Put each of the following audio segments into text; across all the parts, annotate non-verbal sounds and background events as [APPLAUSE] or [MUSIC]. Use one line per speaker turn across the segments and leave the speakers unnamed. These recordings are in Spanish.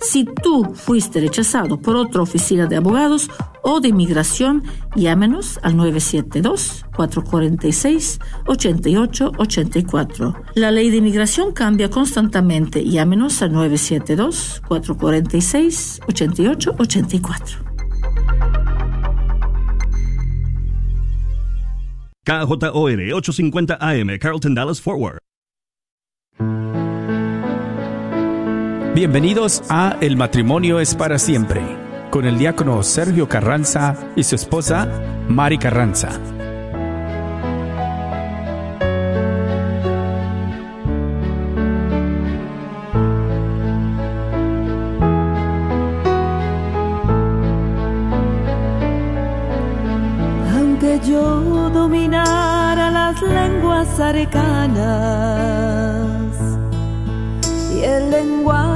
Si tú fuiste rechazado por otra oficina de abogados o de inmigración, llámenos al 972-446-8884. La ley de inmigración cambia constantemente. Llámenos al 972-446-8884.
KJOR 850 AM, Carlton Dallas Forward.
Bienvenidos a El matrimonio es para siempre, con el diácono Sergio Carranza y su esposa Mari Carranza.
Aunque yo dominara las lenguas arcanas, y el lenguaje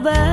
back.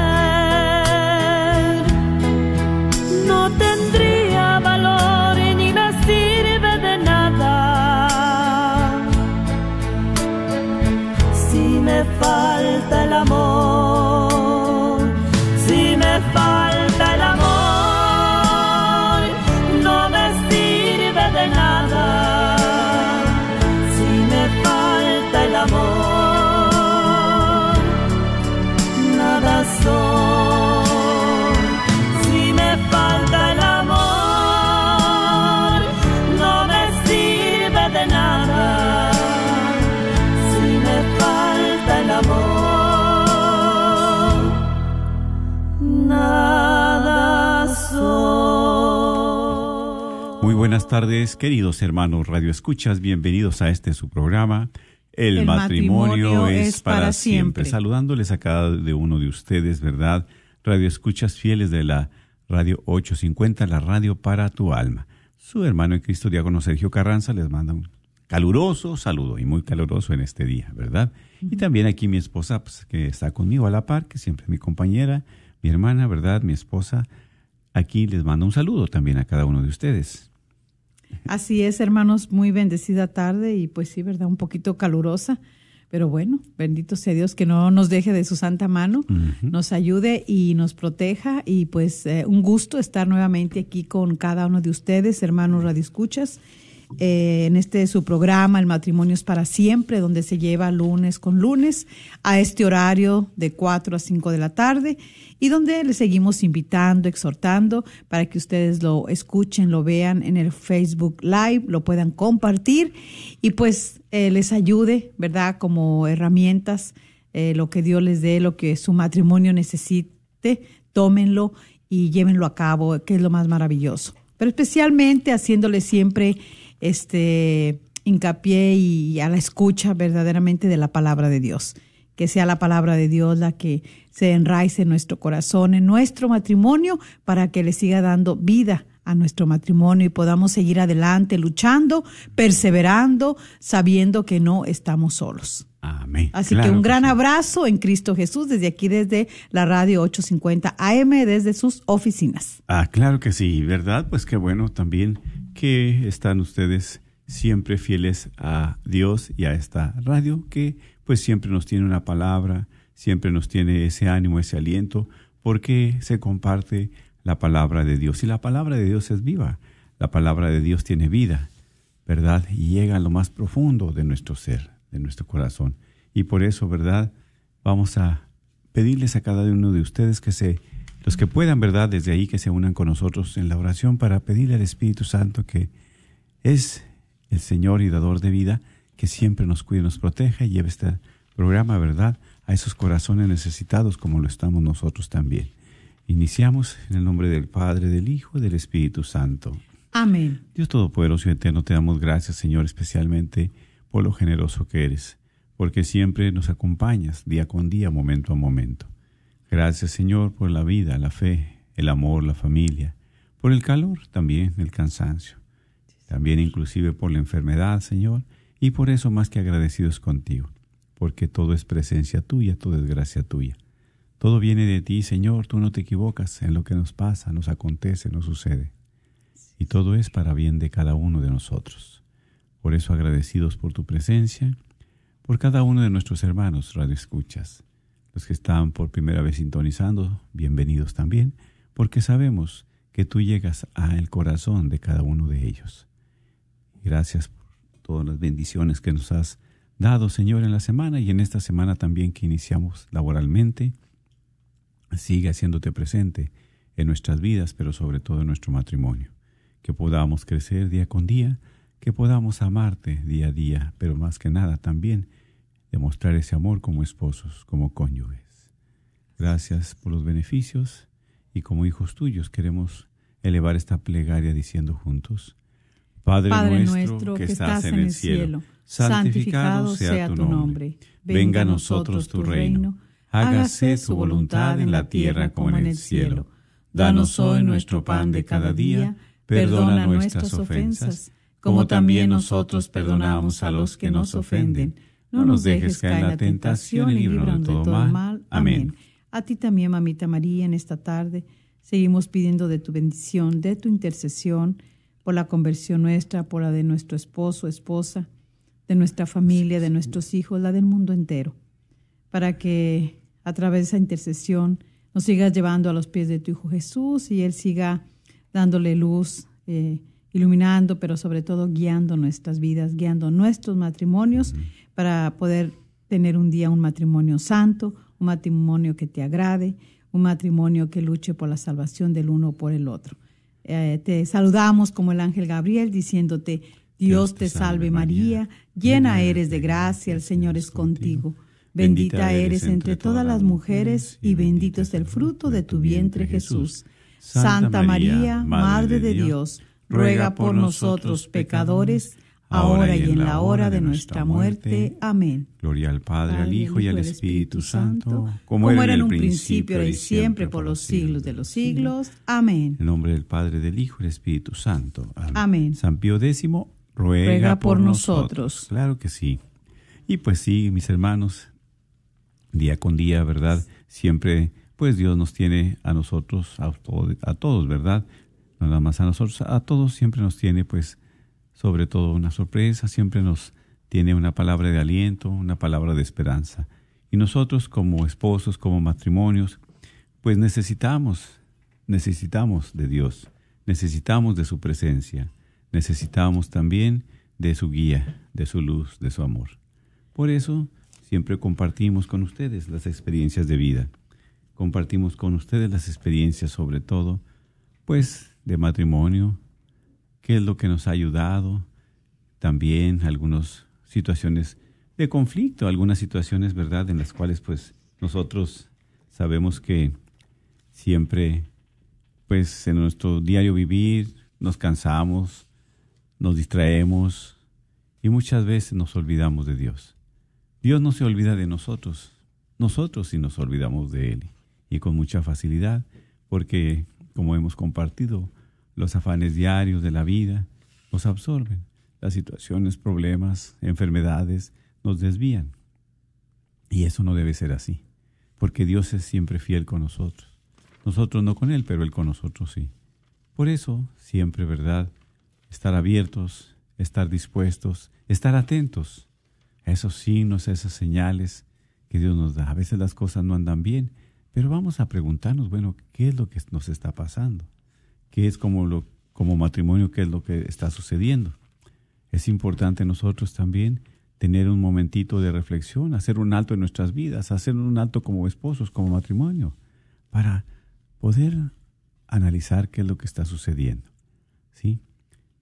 Buenas tardes, queridos hermanos Radio Escuchas, bienvenidos a este su programa. El,
El
matrimonio,
matrimonio
es
es
para siempre.
siempre.
Saludándoles a cada de uno de ustedes, ¿verdad? Radio Escuchas fieles de la Radio 850, la radio para tu alma. Su hermano en Cristo, diácono Sergio Carranza, les manda un caluroso saludo y muy caluroso en este día, ¿verdad? Y también aquí mi esposa, pues, que está conmigo a la par, que siempre es mi compañera, mi hermana, ¿verdad? Mi esposa, aquí les manda un saludo también a cada uno de ustedes.
Así es, hermanos, muy bendecida tarde y pues sí, ¿verdad? Un poquito calurosa, pero bueno, bendito sea Dios que no nos deje de su santa mano, nos ayude y nos proteja y pues eh, un gusto estar nuevamente aquí con cada uno de ustedes, hermanos radioescuchas. Eh, en este su programa El matrimonio es para siempre, donde se lleva lunes con lunes a este horario de 4 a 5 de la tarde y donde les seguimos invitando, exhortando para que ustedes lo escuchen, lo vean en el Facebook Live, lo puedan compartir y pues eh, les ayude, ¿verdad? Como herramientas, eh, lo que Dios les dé, lo que su matrimonio necesite, tómenlo y llévenlo a cabo, que es lo más maravilloso. Pero especialmente haciéndole siempre este hincapié y a la escucha verdaderamente de la palabra de Dios. Que sea la palabra de Dios la que se enraice en nuestro corazón, en nuestro matrimonio, para que le siga dando vida a nuestro matrimonio y podamos seguir adelante luchando, perseverando, sabiendo que no estamos solos.
Amén.
Así
Claro
que un gran
sí.
abrazo en Cristo Jesús desde aquí, desde la radio 850 AM, desde sus oficinas.
Ah, claro que sí, ¿verdad? Pues qué bueno también que están ustedes siempre fieles a Dios y a esta radio que pues siempre nos tiene una palabra, siempre nos tiene ese ánimo, ese aliento, porque se comparte la palabra de Dios. Y la palabra de Dios es viva, la palabra de Dios tiene vida, ¿verdad? Y llega a lo más profundo de nuestro ser, de nuestro corazón. Y por eso, ¿verdad? Vamos a pedirles a cada uno de ustedes que se, los que puedan, ¿verdad? Desde ahí que se unan con nosotros en la oración para pedirle al Espíritu Santo que es el Señor y dador de vida, que siempre nos cuide, nos proteja y lleve este programa, ¿verdad? A esos corazones necesitados como lo estamos nosotros también. Iniciamos en el nombre del Padre, del Hijo y del Espíritu Santo.
Amén.
Dios Todopoderoso y Eterno, te damos gracias, Señor, especialmente por lo generoso que eres, porque siempre nos acompañas día con día, momento a momento. Gracias, Señor, por la vida, la fe, el amor, la familia, por el calor también, el cansancio, también inclusive por la enfermedad, Señor, y por eso más que agradecidos contigo, porque todo es presencia tuya, todo es gracia tuya. Todo viene de ti, Señor, tú no te equivocas en lo que nos pasa, nos acontece, nos sucede y todo es para bien de cada uno de nosotros. Por eso agradecidos por tu presencia, por cada uno de nuestros hermanos radioescuchas, los que están por primera vez sintonizando, bienvenidos también, porque sabemos que tú llegas al corazón de cada uno de ellos. Gracias por todas las bendiciones que nos has dado, Señor, en la semana y en esta semana también que iniciamos laboralmente. Sigue haciéndote presente en nuestras vidas, pero sobre todo en nuestro matrimonio que podamos crecer día con día, que podamos amarte día a día, pero más que nada también demostrar ese amor como esposos, como cónyuges. Gracias por los beneficios y como hijos tuyos queremos elevar esta plegaria diciendo juntos, Padre,
Padre
nuestro, que estás en el cielo, santificado sea tu nombre, venga a nosotros tu reino, hágase tu voluntad en la tierra como en el cielo. Danos hoy nuestro pan de cada día, Perdona nuestras ofensas, como también nosotros perdonamos a los que nos ofenden. No nos dejes caer en la tentación y líbranos de todo mal. Amén.
A ti también, mamita María, en esta tarde seguimos pidiendo de tu bendición, de tu intercesión, por la conversión nuestra, por la de nuestro esposo, esposa, de nuestra familia, de nuestros hijos, la del mundo entero, para que a través de esa intercesión nos sigas llevando a los pies de tu Hijo Jesús y Él siga dándole luz, eh, iluminando, pero sobre todo guiando nuestras vidas, guiando nuestros matrimonios para poder tener un día un matrimonio santo, un matrimonio que te agrade, un matrimonio que luche por la salvación del uno por el otro. Eh, te saludamos como el ángel Gabriel diciéndote, Dios te salve María, llena eres de gracia, el Señor es contigo. Bendita eres entre todas las mujeres y bendito es el fruto de tu vientre Jesús. Santa María, Madre de Dios, ruega por nosotros pecadores, ahora y en la hora de nuestra muerte. Amén.
Gloria al Padre, al Hijo y al Espíritu Santo, como era en un principio, ahora y siempre,
por los siglos de los siglos. Amén.
En el nombre del Padre, del Hijo y del Espíritu Santo. Amén. San Pío X ruega,
por nosotros.
Claro que sí. Y pues sí, mis hermanos, día con día, ¿verdad? Siempre, pues Dios nos tiene a nosotros, a, todo- a todos, ¿verdad? No nada más a nosotros, a todos siempre nos tiene, pues, sobre todo una sorpresa, siempre nos tiene una palabra de aliento, una palabra de esperanza. Y nosotros como esposos, como matrimonios, pues necesitamos, necesitamos de Dios, necesitamos de su presencia, necesitamos también de su guía, de su luz, de su amor. Por eso siempre compartimos con ustedes las experiencias de vida. Compartimos con ustedes las experiencias sobre todo, pues, de matrimonio, qué es lo que nos ha ayudado, también algunas situaciones de conflicto, algunas situaciones, ¿verdad?, en las cuales pues nosotros sabemos que siempre, pues en nuestro diario vivir, nos cansamos, nos distraemos y muchas veces nos olvidamos de Dios. Dios no se olvida de nosotros, nosotros sí nos olvidamos de Él y con mucha facilidad, porque como hemos compartido, los afanes diarios de la vida nos absorben, las situaciones, problemas, enfermedades nos desvían. Y eso no debe ser así, porque Dios es siempre fiel con nosotros. Nosotros no con Él, pero Él con nosotros sí. Por eso, siempre, ¿verdad? Estar abiertos, estar dispuestos, estar atentos a esos signos, a esas señales que Dios nos da. A veces las cosas no andan bien, pero vamos a preguntarnos, bueno, ¿qué es lo que nos está pasando? ¿Qué es como, lo, como matrimonio, qué es lo que está sucediendo? Es importante nosotros también tener un momentito de reflexión, hacer un alto en nuestras vidas, hacer un alto como esposos, como matrimonio, para poder analizar qué es lo que está sucediendo. ¿sí?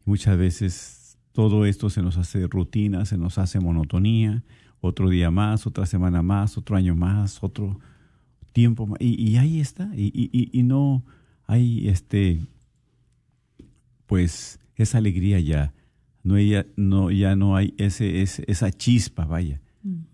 Muchas veces todo esto se nos hace rutina, se nos hace monotonía, otro día más, otra semana más, otro año más, otro tiempo más, y, ahí está, y, y, y, no hay este, pues esa alegría ya, no, ya, no, ya no hay ese, esa chispa, vaya.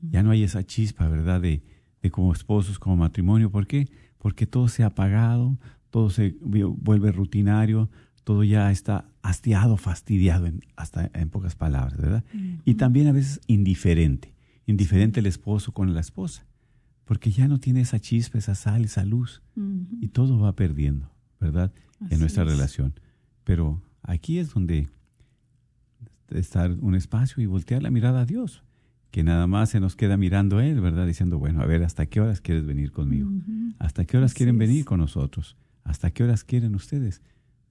Ya no hay esa chispa, ¿verdad? De, de como esposos, como matrimonio. ¿Por qué? Porque todo se ha apagado, todo se vuelve rutinario, todo ya está hastiado, fastidiado, en, hasta en pocas palabras, ¿verdad? Y también a veces indiferente, indiferente el esposo con la esposa, porque ya no tiene esa chispa, esa sal, esa luz, y todo va perdiendo, ¿verdad? en nuestra relación. Pero aquí es donde estar un espacio y voltear la mirada a Dios, que nada más se nos queda mirando a Él, ¿verdad? Diciendo, bueno, a ver, ¿hasta qué horas quieres venir conmigo? ¿Hasta qué horas quieren venir con nosotros? ¿Hasta qué horas quieren ustedes,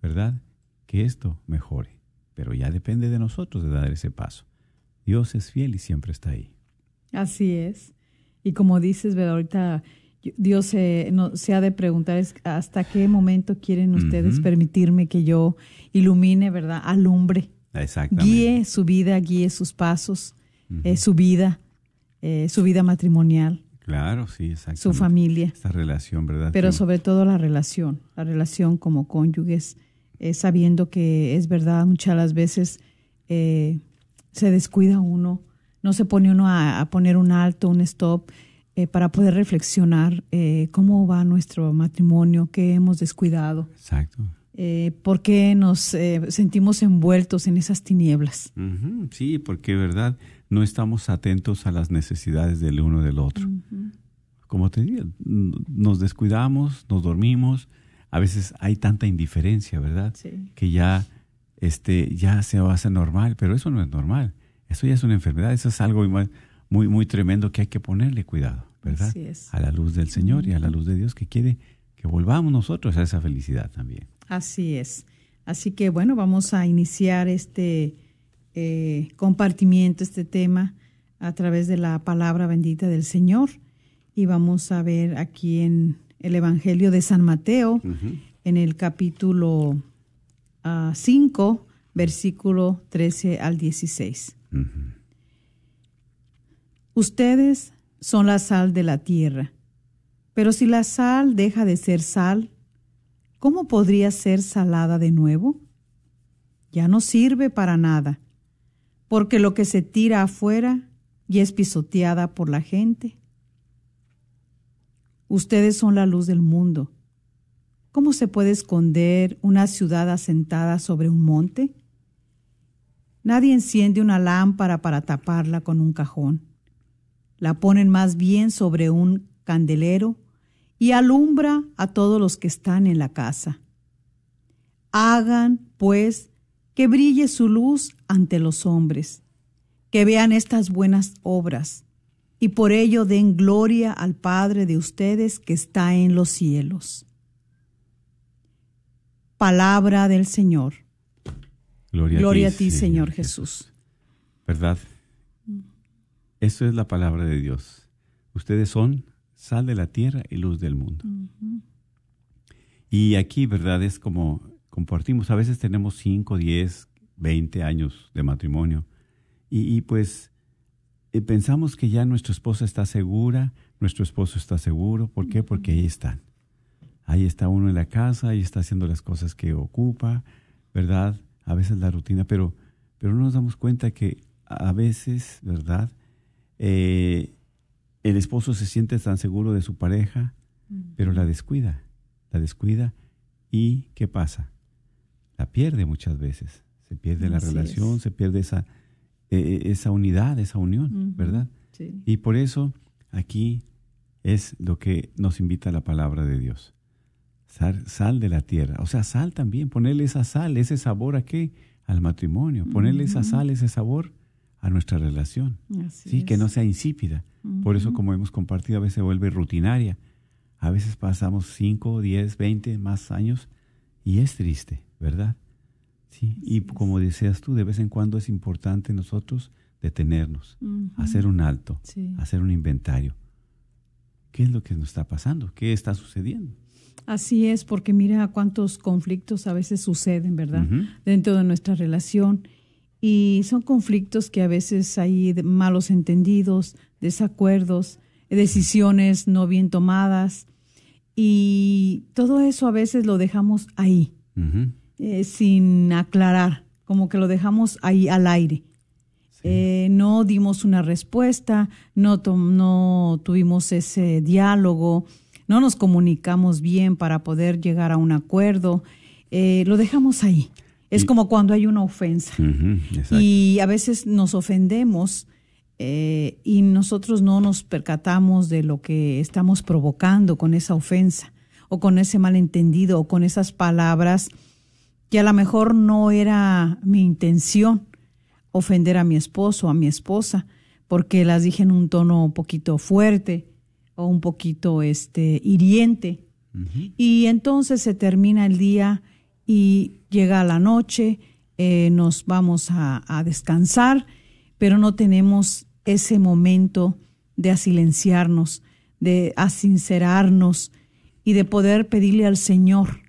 verdad? Que esto mejore. Pero ya depende de nosotros de dar ese paso. Dios es fiel y siempre está ahí.
Así es. Y como dices, ¿verdad? Ahorita Dios se, no, se ha de preguntar hasta qué momento quieren ustedes permitirme que yo ilumine, ¿verdad? Alumbre Guíe su vida, guíe sus pasos, eh, su vida, eh, su vida matrimonial.
Claro, sí, exactamente.
Su familia.
Esta relación, ¿verdad?
Pero sobre todo la relación, la relación como cónyuges, eh, sabiendo que es verdad, muchas las veces se descuida uno, no se pone uno a, poner un alto, un stop, para poder reflexionar cómo va nuestro matrimonio, qué hemos descuidado.
Exacto
eh, por qué nos eh, sentimos envueltos en esas tinieblas.
Sí, porque verdad no estamos atentos a las necesidades del uno del otro. Como te digo, nos descuidamos, nos dormimos, a veces hay tanta indiferencia, ¿verdad? Que ya, este, ya se hace normal, pero eso no es normal. Eso ya es una enfermedad, eso es algo muy, muy, tremendo que hay que ponerle cuidado, ¿verdad? A la luz del Señor y a la luz de Dios que quiere que volvamos nosotros a esa felicidad también.
Así es. Así que bueno, vamos a iniciar este eh, compartimiento, este tema a través de la palabra bendita del Señor. Y vamos a ver aquí en el Evangelio de San Mateo, en el capítulo 5, ah, versículo 13 al 16. Ustedes son la sal de la tierra, pero si la sal deja de ser sal, ¿cómo podría ser salada de nuevo? Ya no sirve para nada, porque lo que se tira afuera y es pisoteada por la gente. Ustedes son la luz del mundo. ¿Cómo se puede esconder una ciudad asentada sobre un monte? Nadie enciende una lámpara para taparla con un cajón. La ponen más bien sobre un candelero y alumbra a todos los que están en la casa. Hagan, pues, que brille su luz ante los hombres, que vean estas buenas obras, y por ello den gloria al Padre de ustedes que está en los cielos. Palabra del Señor.
Gloria,
a ti, Señor Jesús.
¿Verdad? Eso es la palabra de Dios. Ustedes son sal de la tierra y luz del mundo. Y aquí, ¿verdad? Es como compartimos. A veces tenemos 5, 10, 20 años de matrimonio. Y, pues eh, pensamos que ya nuestra esposa está segura, nuestro esposo está seguro. ¿Por qué? Porque ahí están. Ahí está uno en la casa, ahí está haciendo las cosas que ocupa, ¿verdad? A veces la rutina, pero, pero no nos damos cuenta que a veces, ¿verdad? Eh, el esposo se siente tan seguro de su pareja, pero la descuida, la descuida. ¿Y qué pasa? La pierde muchas veces. Se pierde la relación, se pierde esa, e, e, esa unidad, esa unión, ¿verdad? Y por eso aquí es lo que nos invita la palabra de Dios. Sal, de la tierra. O sea, sal también, ponerle esa sal, ese sabor a qué? Al matrimonio. Ponerle esa sal, ese sabor a nuestra relación. sí, que no sea insípida. Por eso, como hemos compartido, a veces se vuelve rutinaria. A veces pasamos 5, 10, 20 más años y es triste, ¿verdad? Sí, y como deseas tú, de vez en cuando es importante nosotros detenernos, hacer un alto, hacer un inventario. ¿Qué es lo que nos está pasando? ¿Qué está sucediendo?
Así es, porque mira cuántos conflictos a veces suceden, ¿verdad? Dentro de nuestra relación. Y son conflictos que a veces hay malos entendidos, desacuerdos, decisiones no bien tomadas. Y todo eso a veces lo dejamos ahí, eh, sin aclarar, como que lo dejamos ahí al aire. Eh, no dimos una respuesta, no, no tuvimos ese diálogo, no nos comunicamos bien para poder llegar a un acuerdo, eh, lo dejamos ahí. Es como cuando hay una ofensa. y a veces nos ofendemos eh, y nosotros no nos percatamos de lo que estamos provocando con esa ofensa o con ese malentendido o con esas palabras que a lo mejor no era mi intención ofender a mi esposo o a mi esposa porque las dije en un tono un poquito fuerte o un poquito este hiriente. Y entonces se termina el día y llega la noche, eh, nos vamos a, a, descansar, pero no tenemos ese momento de asilenciarnos, de asincerarnos y de poder pedirle al Señor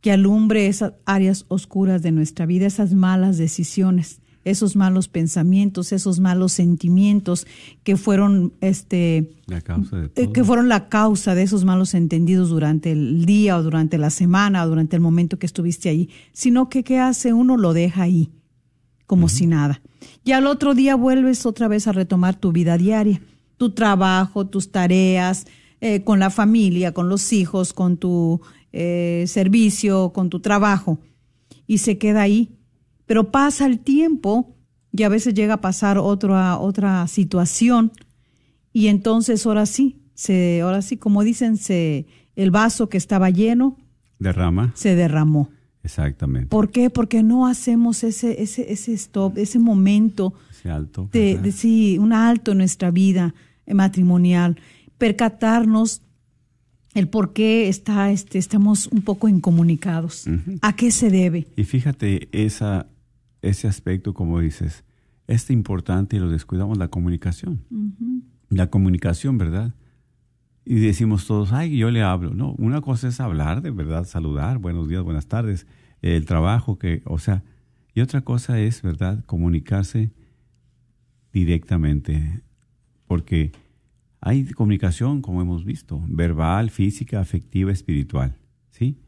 que alumbre esas áreas oscuras de nuestra vida, esas malas decisiones, esos malos pensamientos, esos malos sentimientos que fueron este eh, que fueron la causa de esos malos entendidos durante el día o durante la semana o durante el momento que estuviste ahí, sino que qué hace uno lo deja ahí como si nada. Y al otro día vuelves otra vez a retomar tu vida diaria, tu trabajo, tus tareas, eh, con la familia, con los hijos, con tu eh, servicio, con tu trabajo, y se queda ahí pero pasa el tiempo y a veces llega a pasar otra, otra situación y entonces ahora sí, se, ahora sí, como dicen, se, el vaso que estaba lleno
derrama.
Se derramó.
Exactamente.
¿Por qué? Porque no hacemos ese, ese, ese stop, ese momento.
Ese alto.
De, sí, un alto en nuestra vida matrimonial. Percatarnos el por qué está, este, estamos un poco incomunicados. ¿A qué se debe?
Y fíjate, esa, ese aspecto, como dices, es importante y lo descuidamos, la comunicación. La comunicación, ¿verdad? Y decimos todos, ay, yo le hablo. No, una cosa es hablar, de verdad, saludar, buenos días, buenas tardes, el trabajo que, o sea, y otra cosa es, ¿verdad?, comunicarse directamente, porque hay comunicación, como hemos visto, verbal, física, afectiva, espiritual, ¿sí?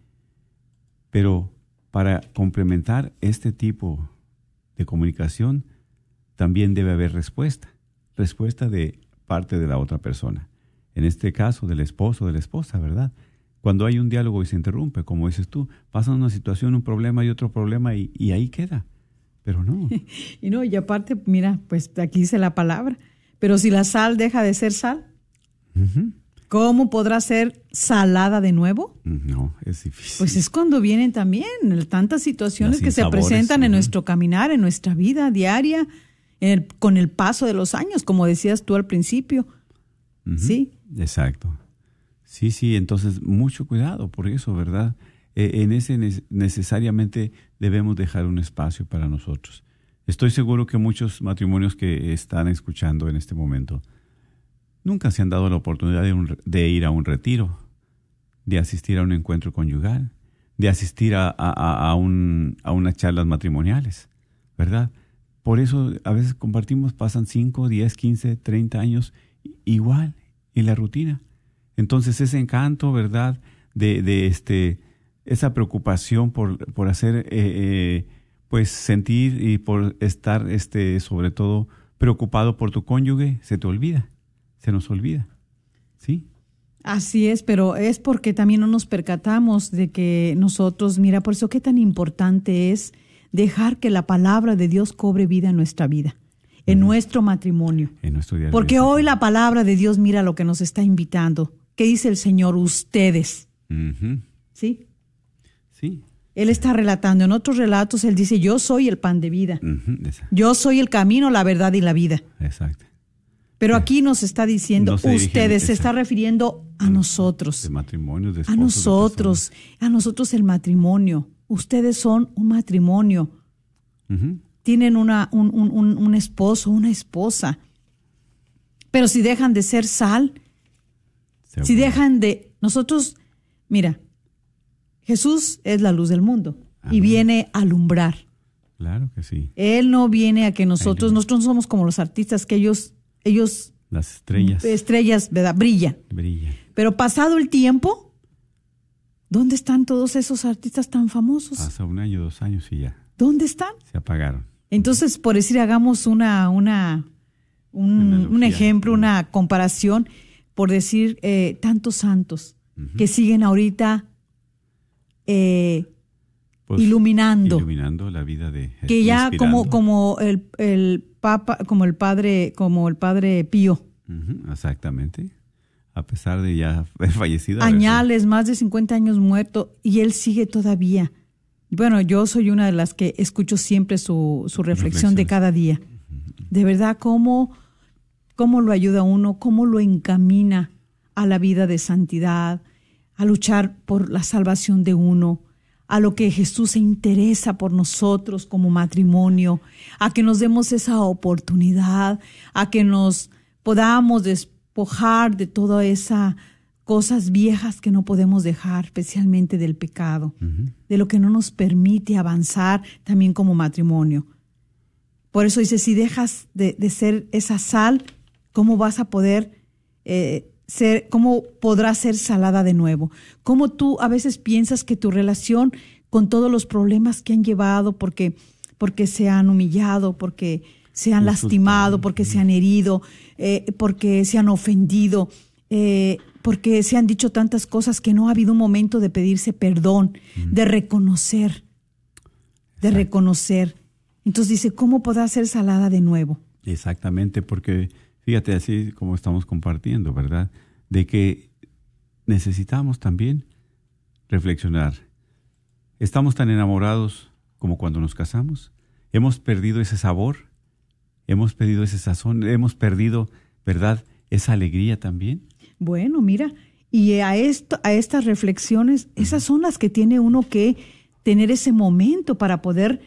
Pero para complementar este tipo de comunicación, también debe haber respuesta, respuesta de parte de la otra persona. En este caso, del esposo o de la esposa, ¿verdad? Cuando hay un diálogo y se interrumpe, como dices tú, pasa una situación, un problema y otro problema y, ahí queda. Pero no. [LAUGHS]
y no, y aparte, mira, pues aquí dice la palabra, pero si la sal deja de ser sal. ¿Cómo podrá ser salada de nuevo?
No, es difícil.
Pues es cuando vienen también tantas situaciones que se presentan en nuestro caminar, en nuestra vida diaria, en el- con el paso de los años, como decías tú al principio. Sí.
Exacto. Sí, sí, entonces mucho cuidado por eso, ¿verdad? Eh, en ese ne- necesariamente debemos dejar un espacio para nosotros. Estoy seguro que muchos matrimonios que están escuchando en este momento nunca se han dado la oportunidad de, un de ir a un retiro, de asistir a un encuentro conyugal, de asistir a, a, un, a unas charlas matrimoniales, ¿verdad? Por eso a veces compartimos, pasan 5, 10, 15, 30 años igual en la rutina. Entonces ese encanto, ¿verdad? De, de este, esa preocupación por, por hacer, eh, eh, pues sentir y por estar, este, sobre todo, preocupado por tu cónyuge, se te olvida, se nos olvida. ¿Sí?
Así es, pero es porque también no nos percatamos de que nosotros, mira, por eso qué tan importante es dejar que la palabra de Dios cobre vida en nuestra vida, en nuestro matrimonio.
En nuestro día a día.
Porque hoy la palabra de Dios, mira lo que nos está invitando. ¿Qué dice el Señor? Ustedes. ¿Sí?
Sí.
Él está relatando. En otros relatos, Él dice, yo soy el pan de vida. Yo soy el camino, la verdad y la vida.
Exacto.
Pero aquí nos está diciendo,
No se dirige-
ustedes, se está refiriendo a nosotros.
De matrimonios, de
A
de
nosotros, a nosotros el matrimonio. Ustedes son un matrimonio. Tienen una, un, un- un- un esposo, una esposa. Pero si dejan de ser sal,
Se
si dejan de... Nosotros, mira, Jesús es la luz del mundo y viene a alumbrar.
Claro que sí.
Él no viene a que nosotros, nosotros no somos como los artistas, que ellos, ellos,
Las estrellas
estrellas, ¿verdad? Brillan.
brillan.
Pero pasado el tiempo, ¿dónde están todos esos artistas tan famosos?
Pasa un año, dos años y ya
¿Dónde están?
se apagaron.
Entonces, por decir, hagamos una, una, un, ejemplo, una comparación, por decir, eh, tantos santos que siguen ahorita eh,
Pues,
iluminando,
Iluminando la vida de
que ya como, como el, el Papa, como el Padre, como el Padre Pío,
exactamente. A pesar de ya [LAUGHS] haber fallecido.
añales, más de 50 años muerto, y él sigue todavía. Bueno, yo soy una de las que escucho siempre su, su reflexión de cada día. De verdad, cómo, cómo lo ayuda uno, cómo lo encamina a la vida de santidad, a luchar por la salvación de uno, a lo que Jesús se interesa por nosotros como matrimonio, a que nos demos esa oportunidad, a que nos podamos despojar de todas esas cosas viejas que no podemos dejar, especialmente del pecado, de lo que no nos permite avanzar también como matrimonio. Por eso dice, si dejas de, de ser esa sal, ¿cómo vas a poder eh, ser, cómo podrás ser salada de nuevo? ¿Cómo tú a veces piensas que tu relación con todos los problemas que han llevado, porque, porque se han humillado, porque se han lastimado, porque se han herido, eh, porque se han ofendido, eh, porque se han dicho tantas cosas que no ha habido un momento de pedirse perdón, de reconocer, de reconocer. Entonces dice, ¿cómo podrá ser salada de nuevo?
Exactamente, porque fíjate así como estamos compartiendo, ¿verdad? De que necesitamos también reflexionar. ¿Estamos tan enamorados como cuando nos casamos? ¿Hemos perdido ese sabor? ¿Hemos perdido ese sazón? ¿Hemos perdido, verdad, esa alegría también?
Bueno, mira, y a esto, a estas reflexiones, esas son las que tiene uno que tener ese momento para poder,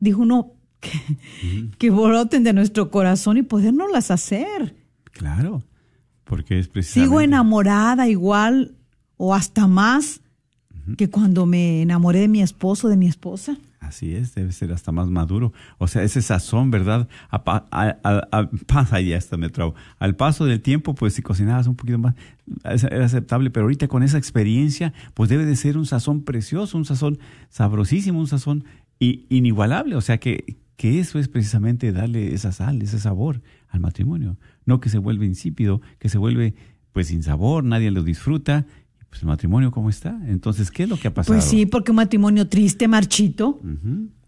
dijo uno, que, que broten de nuestro corazón y podernoslas hacer.
Claro, porque es precisamente...
Sigo enamorada igual o hasta más que cuando me enamoré de mi esposo, de mi esposa.
Así es, debe ser hasta más maduro. O sea, ese sazón, ¿verdad? A, pa- a- a- a- pasa ya hasta me trabo. Al paso del tiempo, pues si cocinabas un poquito más, era aceptable, pero ahorita con esa experiencia, pues debe de ser un sazón precioso, un sazón sabrosísimo, un sazón inigualable. O sea, que, que eso es precisamente darle esa sal, ese sabor al matrimonio. No que se vuelve insípido, que se vuelve pues sin sabor, nadie lo disfruta. Pues el matrimonio, ¿cómo está? Entonces, ¿qué es lo que ha pasado?
Pues sí, porque un matrimonio triste, marchito,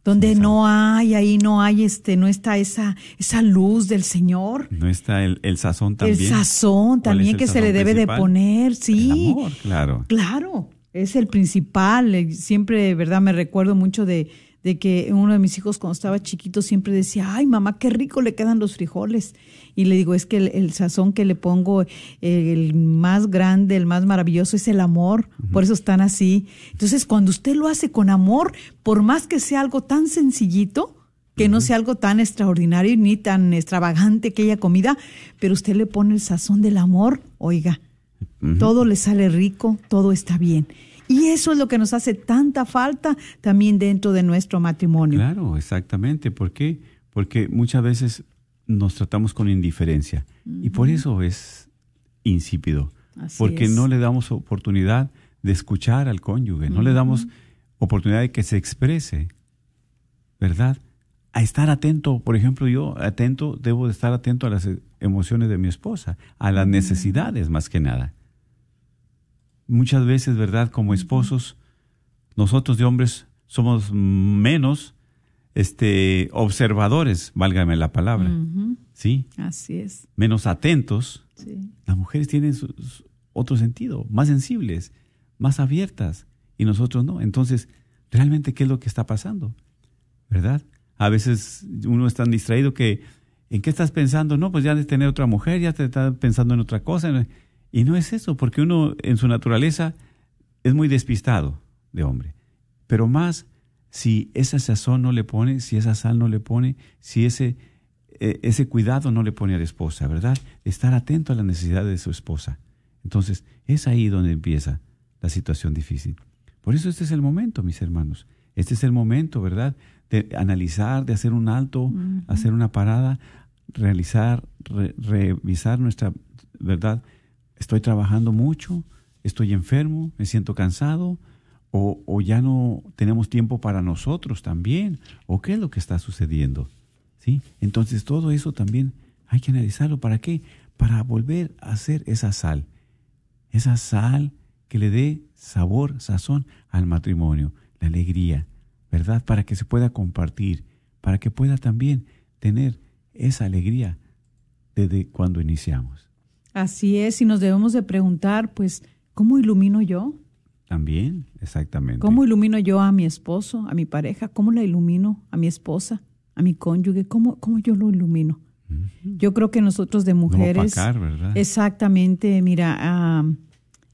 donde no hay, ahí no hay, este, no está esa, esa luz del Señor.
No está el, el sazón también.
El sazón
¿Cuál
también que se le debe de poner, sí.
El amor, claro.
Claro, es el principal. eh, Siempre, ¿verdad? Me recuerdo mucho de, de que uno de mis hijos cuando estaba chiquito siempre decía, ay mamá, qué rico le quedan los frijoles. Y le digo, es que el, el sazón que le pongo, eh, el más grande, el más maravilloso es el amor. Por eso están así. Entonces, cuando usted lo hace con amor, por más que sea algo tan sencillito, que no sea algo tan extraordinario ni tan extravagante aquella comida, pero usted le pone el sazón del amor, oiga, todo le sale rico, todo está bien. Y eso es lo que nos hace tanta falta también dentro de nuestro matrimonio.
Claro, exactamente. ¿Por qué? Porque muchas veces nos tratamos con indiferencia y por eso es insípido.
Así
porque
es.
no le damos oportunidad de escuchar al cónyuge, no le damos oportunidad de que se exprese, ¿verdad? A estar atento, por ejemplo, yo atento, debo de estar atento a las emociones de mi esposa, a las necesidades más que nada. Muchas veces, ¿verdad? Como esposos, nosotros de hombres somos menos este observadores, válgame la palabra. ¿Sí?
Así es.
Menos atentos.
Sí.
Las mujeres tienen su- su- otro sentido, más sensibles, más abiertas, y nosotros no. Entonces, realmente, ¿qué es lo que está pasando? ¿Verdad? A veces uno es tan distraído que, ¿en qué estás pensando? No, pues ya de tener otra mujer, ya te estás pensando en otra cosa. Y no es eso, porque uno en su naturaleza es muy despistado de hombre. Pero más si esa sazón no le pone, si esa sal no le pone, si ese, eh, ese cuidado no le pone a la esposa, ¿verdad? Estar atento a las necesidades de su esposa. Entonces, es ahí donde empieza la situación difícil. Por eso este es el momento, mis hermanos. Este es el momento, ¿verdad? De analizar, de hacer un alto, hacer una parada, realizar, re- revisar nuestra, ¿verdad? Estoy trabajando mucho, estoy enfermo, me siento cansado, o, ya no tenemos tiempo para nosotros también, o qué es lo que está sucediendo. ¿Sí? Entonces todo eso también hay que analizarlo. ¿Para qué? Para volver a hacer esa sal. Esa sal que le dé sabor, sazón al matrimonio, la alegría, ¿verdad? Para que se pueda compartir, para que pueda también tener esa alegría desde cuando iniciamos.
Así es, y nos debemos de preguntar, pues, ¿cómo ilumino yo?
También, exactamente.
¿Cómo ilumino yo a mi esposo, a mi pareja? ¿Cómo la ilumino a mi esposa, a mi cónyuge? ¿Cómo, cómo yo lo ilumino? Yo creo que nosotros de mujeres...
opacar, ¿verdad?
Exactamente, mira,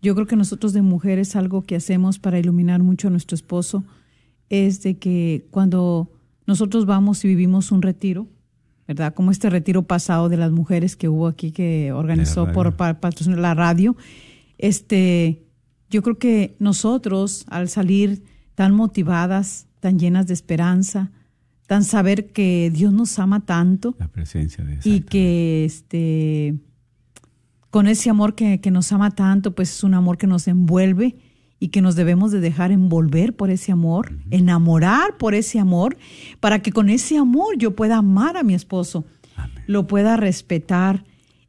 yo creo que nosotros de mujeres algo que hacemos para iluminar mucho a nuestro esposo es de que cuando nosotros vamos y vivimos un retiro, ¿verdad? Como este retiro pasado de las mujeres que hubo aquí que organizó por pa- patrocinar la radio, este, yo creo que nosotros al salir tan motivadas, tan llenas de esperanza, tan saber que Dios nos ama tanto,
La presencia de
y que este con ese amor que, que nos ama tanto, pues es un amor que nos envuelve y que nos debemos de dejar envolver por ese amor, enamorar por ese amor, para que con ese amor yo pueda amar a mi esposo,
Amén.
lo pueda respetar.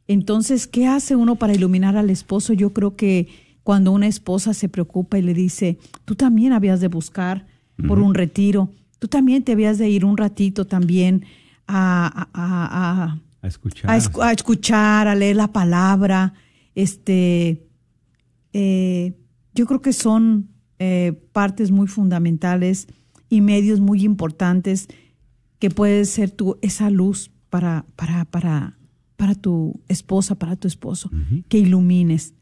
Entonces, ¿qué hace uno para iluminar al esposo? Yo creo que cuando una esposa se preocupa y le dice, tú también habías de buscar por un retiro, tú también te habías de ir un ratito también a, a-
a- escuchar.
a, escu- a escuchar, a leer la palabra. Este, eh, yo creo que son eh, partes muy fundamentales y medios muy importantes que puede ser tu, esa luz para, para, para, para tu esposa, para tu esposo, que ilumines,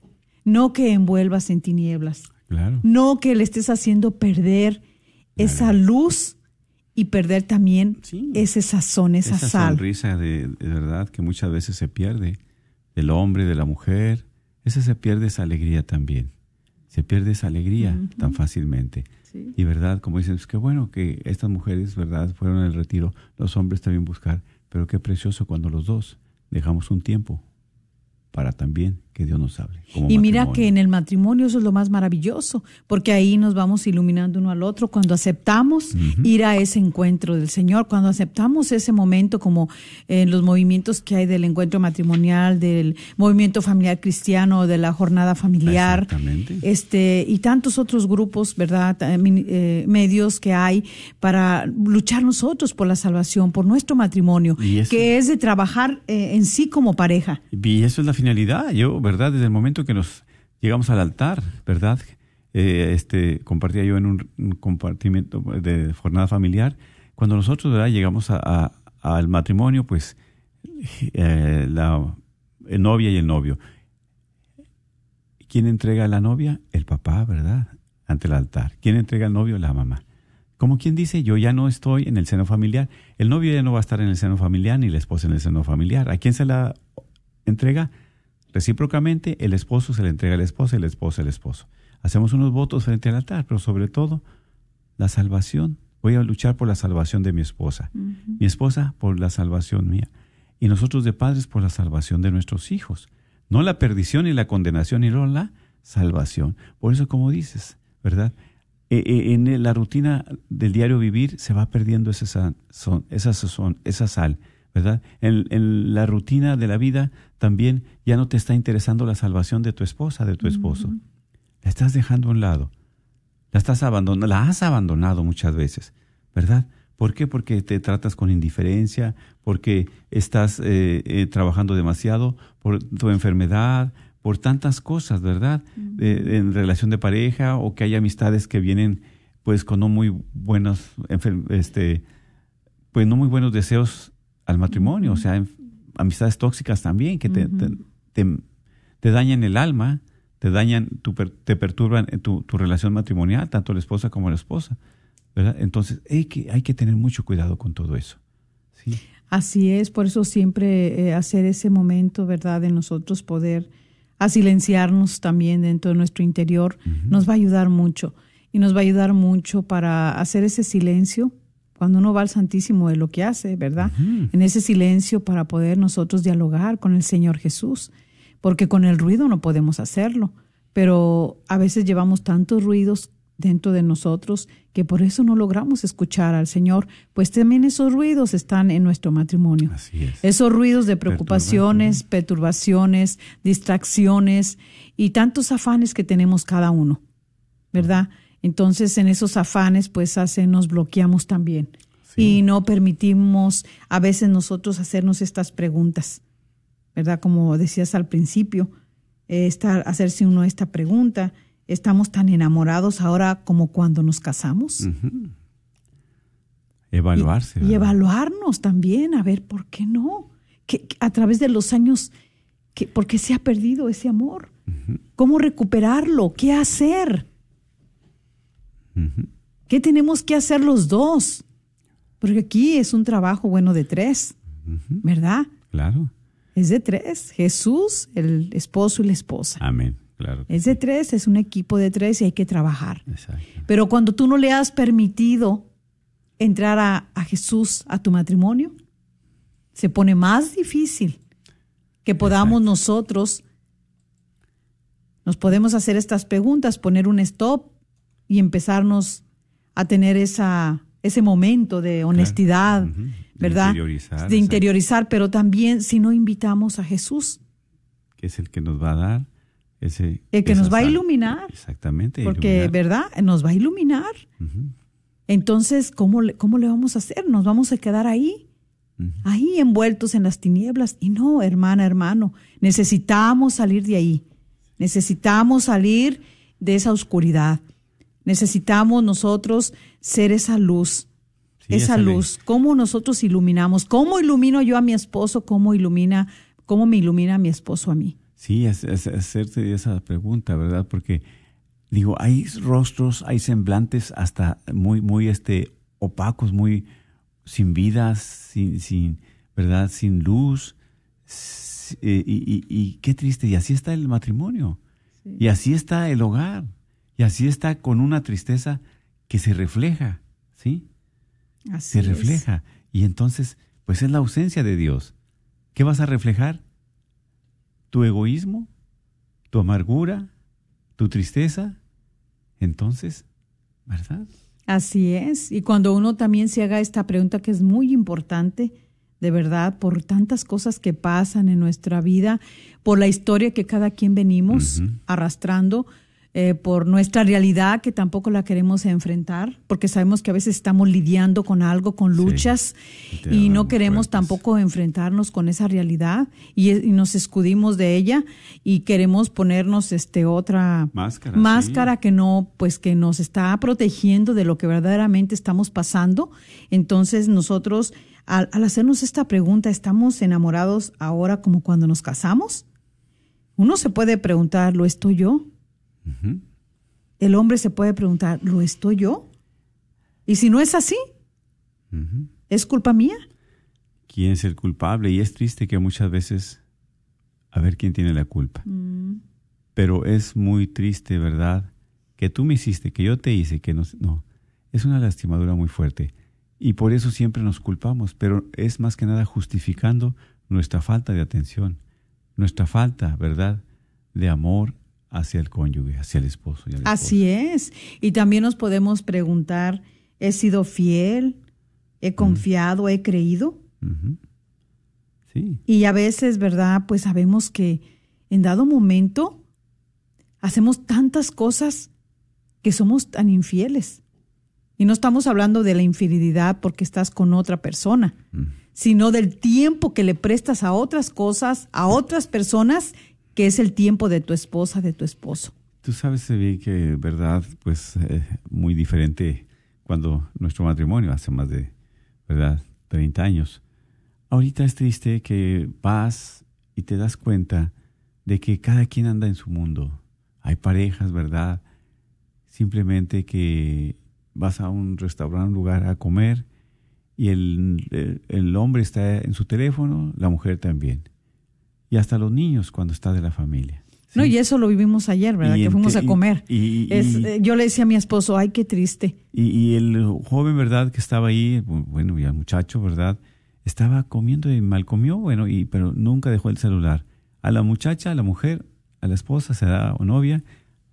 no que envuelvas en tinieblas,
Claro.
no que le estés haciendo perder esa luz y perder también
Sí.
ese sazón, esa,
Esa
sal.
sonrisa de, de verdad que muchas veces se pierde del hombre, de la mujer, esa se pierde esa alegría también. Se pierde esa alegría tan fácilmente.
Sí.
Y verdad, como dicen, es que bueno que estas mujeres, verdad, fueron al retiro, los hombres también buscar, pero qué precioso cuando los dos dejamos un tiempo para también que Dios nos hable. como
Y mira
matrimonio.
que en el matrimonio eso es lo más maravilloso, porque ahí nos vamos iluminando uno al otro cuando aceptamos ir a ese encuentro del Señor, cuando aceptamos ese momento como en los movimientos que hay del encuentro matrimonial, del movimiento familiar cristiano, de la jornada familiar,
Exactamente.
este y tantos otros grupos, ¿verdad? Eh, medios que hay para luchar nosotros por la salvación, por nuestro matrimonio, que es de trabajar eh, en sí como pareja.
Y eso es la finalidad, yo, ¿verdad? Desde el momento que nos llegamos al altar, ¿verdad? Eh, este, compartía yo en un, compartimiento de jornada familiar, cuando nosotros, ¿verdad? Llegamos al matrimonio, pues eh, la novia y el novio. ¿Quién entrega a la novia? El papá, ¿verdad? Ante el altar. ¿Quién entrega al novio? La mamá. Como quien dice, yo ya no estoy en el seno familiar. El novio ya no va a estar en el seno familiar ni la esposa en el seno familiar. ¿A quién se la entrega? Recíprocamente, el esposo se le entrega a la esposa y la esposa al esposo. Hacemos unos votos frente al altar, pero sobre todo, la salvación. Voy a luchar por la salvación de mi esposa. Mi esposa por la salvación mía. Y nosotros de padres por la salvación de nuestros hijos. No la perdición y la condenación, y no la salvación. Por eso, como dices, ¿verdad? Eh, eh, en la rutina del diario vivir se va perdiendo esa, esa sal, ¿verdad? En, en la rutina de la vida también ya no te está interesando la salvación de tu esposa, de tu esposo. La estás dejando a un lado. La estás abandonando, la has abandonado muchas veces, ¿verdad? ¿Por qué? Porque te tratas con indiferencia, porque estás eh, eh, trabajando demasiado, por tu enfermedad, por tantas cosas, ¿verdad? Eh, en relación de pareja o que hay amistades que vienen pues con no muy buenos, este, pues no muy buenos deseos al matrimonio, o sea, amistades tóxicas también que te, te, te- te dañan el alma, te dañan, tu, te perturban en tu, tu relación matrimonial, tanto la esposa como la esposa, ¿verdad? Entonces hay que, hay que tener mucho cuidado con todo eso. ¿sí?
Así es, por eso siempre eh, hacer ese momento, ¿verdad? De nosotros poder a silenciarnos también dentro de nuestro interior, nos va a ayudar mucho. Y nos va a ayudar mucho para hacer ese silencio cuando uno va al Santísimo de lo que hace, ¿verdad? En ese silencio para poder nosotros dialogar con el Señor Jesús, porque con el ruido no podemos hacerlo, pero a veces llevamos tantos ruidos dentro de nosotros que por eso no logramos escuchar al Señor, pues también esos ruidos están en nuestro matrimonio.
Así es.
Esos ruidos de preocupaciones, perturbaciones, distracciones y tantos afanes que tenemos cada uno, ¿verdad? Entonces en esos afanes pues hace, nos bloqueamos también y no permitimos a veces nosotros hacernos estas preguntas, ¿verdad? Como decías al principio, eh, estar, hacerse uno esta pregunta, ¿estamos tan enamorados ahora como cuando nos casamos?
Evaluarse.
Y, evaluarnos también, a ver, ¿por qué no? Que a través de los años, que, ¿por qué se ha perdido ese amor? ¿Cómo recuperarlo? ¿Qué hacer? ¿Qué tenemos que hacer los dos? Porque aquí es un trabajo bueno de tres, ¿verdad?
Claro.
Es de tres. Jesús, el esposo y la esposa.
Amén. Claro.
Es de tres, es un equipo de tres y hay que trabajar.
Exacto.
Pero cuando tú no le has permitido entrar a, a Jesús a tu matrimonio, se pone más difícil que podamos
Exacto.
nosotros, nos podemos hacer estas preguntas, poner un stop y empezarnos a tener esa, ese momento de honestidad,
Ujú. De
¿verdad?
interiorizar,
de interiorizar, pero también si no invitamos a Jesús,
Que es el que nos va a dar ese.
el que nos va a iluminar,
Exactamente.
porque,
iluminar.
¿verdad? Nos va a iluminar. Entonces, ¿cómo le, ¿cómo le vamos a hacer? ¿Nos vamos a quedar ahí? Ahí envueltos en las tinieblas. Y no, hermana, hermano, necesitamos salir de ahí. Necesitamos salir de esa oscuridad. Necesitamos nosotros ser esa luz.
Sí,
esa luz. ¿Cómo nosotros iluminamos? ¿Cómo ilumino yo a mi esposo? ¿Cómo ilumina, cómo me ilumina mi esposo a mí?
Sí, es, es- hacerte esa pregunta, ¿verdad? Porque digo, hay rostros, hay semblantes hasta muy, muy este, opacos, muy sin vida, sin, sin, ¿verdad? Sin luz. Eh, Y, y- y qué triste. Y así está el matrimonio. Y así está el hogar. Y así está con una tristeza que se refleja, ¿sí?
Así
se
es.
refleja. Y entonces, pues es la ausencia de Dios. ¿Qué vas a reflejar? ¿Tu egoísmo? tu amargura, tu tristeza, entonces, ¿verdad?
Así es. Y cuando uno también se haga esta pregunta que es muy importante, de verdad, por tantas cosas que pasan en nuestra vida, por la historia que cada quien venimos arrastrando, eh, por nuestra realidad que tampoco la queremos enfrentar, porque sabemos que a veces estamos lidiando con algo, con luchas,
y
no queremos
fuertes.
tampoco enfrentarnos con esa realidad y, y nos escudimos de ella y queremos ponernos este otra
Máscara,
máscara que no, pues que nos está protegiendo de lo que verdaderamente estamos pasando. Entonces nosotros, al, al hacernos esta pregunta, ¿estamos enamorados ahora como cuando nos casamos? Uno se puede preguntar, ¿lo estoy yo? El hombre se puede preguntar, ¿lo estoy yo? Y si no es así. ¿es culpa mía?
¿Quién es el culpable? Y es triste que muchas veces, a ver quién tiene la culpa. Pero es muy triste, ¿verdad? Que tú me hiciste, que yo te hice, que no... No, es una lastimadura muy fuerte. Y por eso siempre nos culpamos, pero es más que nada justificando nuestra falta de atención, nuestra falta, ¿verdad?, de amor hacia el cónyuge, hacia el esposo. Y
Así es. Y también nos podemos preguntar, ¿he sido fiel? ¿He confiado? ¿He creído?
Sí,
Y a veces, ¿verdad? Pues sabemos que en dado momento hacemos tantas cosas que somos tan infieles. Y no estamos hablando de la infidelidad porque estás con otra persona, sino del tiempo que le prestas a otras cosas, a otras personas, que es el tiempo de tu esposa, de tu esposo.
Tú sabes bien que, verdad, pues eh, muy diferente cuando nuestro matrimonio hace más de, verdad, 30 años. Ahorita es triste que vas y te das cuenta de que cada quien anda en su mundo. Hay parejas, ¿verdad? Simplemente que vas a un restaurante, un lugar a comer y el, el- el hombre está en su teléfono, la mujer también. Y hasta los niños cuando está de la familia.
No, y eso lo vivimos ayer, ¿verdad?
Y
que fuimos
que-
a comer.
y-
Es,
y-
eh, yo le decía a mi esposo, ay, qué triste.
Y, y el joven, ¿verdad? Que estaba ahí, bueno, y el muchacho, ¿verdad? Estaba comiendo y mal comió, bueno, y, pero nunca dejó el celular. A la muchacha, a la mujer, a la esposa, será o novia,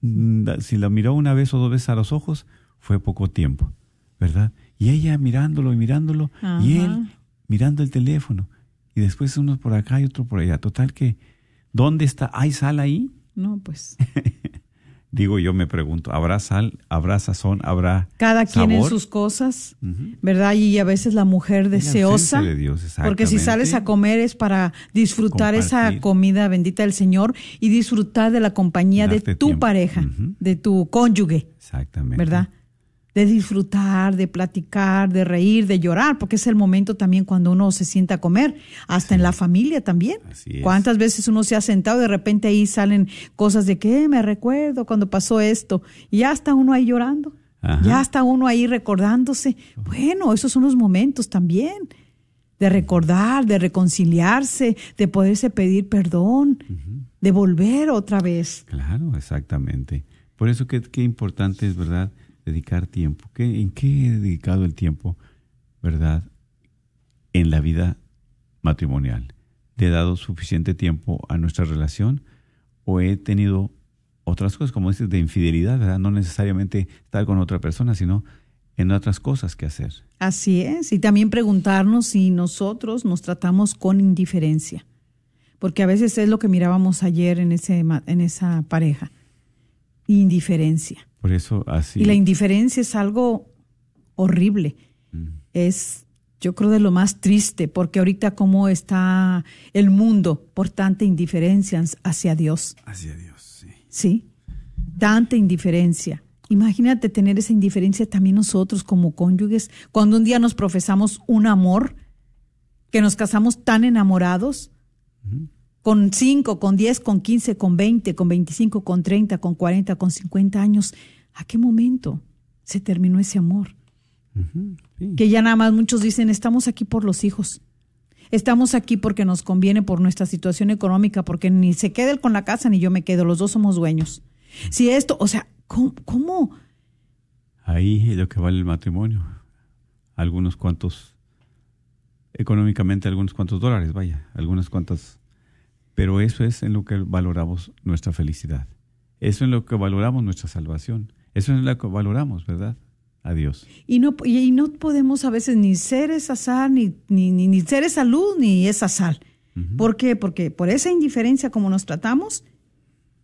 mm, da- si la miró una vez o dos veces a los ojos, fue poco tiempo, ¿verdad? Y ella mirándolo y mirándolo, y él mirando el teléfono. Y después uno por acá y otro por allá. Total que, ¿dónde está? ¿Hay sal ahí?
No, pues [LAUGHS]
Digo, yo me pregunto, ¿habrá sal? ¿Habrá sazón? ¿Habrá
cada quien en sus cosas. ¿verdad? Y a veces la mujer deseosa.
ausencia de Dios,
Porque si sales a comer es para disfrutar esa comida bendita del Señor y disfrutar de la compañía de tu
tiempo.
pareja, de tu cónyuge,
Exactamente.
¿verdad? De disfrutar, de platicar, de reír, de llorar, porque es el momento también cuando uno se sienta a comer, hasta en la familia también. ¿Cuántas veces uno se ha sentado y de repente ahí salen cosas de que "Eh, me recuerdo cuando pasó esto? Y ya está uno ahí llorando,
Ajá.
ya está uno ahí recordándose. Bueno, esos son los momentos también de recordar, de reconciliarse, de poderse pedir perdón, de volver otra vez.
Claro, exactamente. Por eso que qué importante es, ¿verdad? Dedicar tiempo. ¿Qué, ¿En qué he dedicado el tiempo, verdad? En la vida matrimonial. ¿Le he dado suficiente tiempo a nuestra relación o he tenido otras cosas, como dices, de infidelidad, ¿verdad? No necesariamente estar con otra persona, sino en otras cosas que hacer.
Así es. Y también preguntarnos si nosotros nos tratamos con indiferencia. Porque a veces es lo que mirábamos ayer en, ese, en esa pareja. Indiferencia.
Por eso así.
Y la indiferencia es algo horrible. Es, yo creo, de lo más triste, porque ahorita cómo está el mundo por tanta indiferencia hacia Dios.
Hacia Dios, sí.
¿Sí? Tanta indiferencia. Imagínate tener esa indiferencia también nosotros como cónyuges, cuando un día nos profesamos un amor, que nos casamos tan enamorados, con 5, con 10, con 15, con 20, con 25, con 30, con 40, con 50 años. ¿A qué momento se terminó ese amor?
Sí.
Que ya nada más muchos dicen, estamos aquí por los hijos. Estamos aquí porque nos conviene por nuestra situación económica, porque ni se queda él con la casa ni yo me quedo, los dos somos dueños. Si esto, o sea, ¿cómo? cómo?
Ahí es lo que vale el matrimonio. Algunos cuantos, económicamente algunos cuantos dólares, vaya, algunas cuantas Pero eso es en lo que valoramos nuestra felicidad. Eso es en lo que valoramos nuestra salvación. Eso es en lo que valoramos, ¿verdad? A Dios.
Y no, y no podemos a veces ni ser esa sal, ni, ni, ni, ni ser esa luz, ni esa sal. ¿Por qué? Porque por esa indiferencia como nos tratamos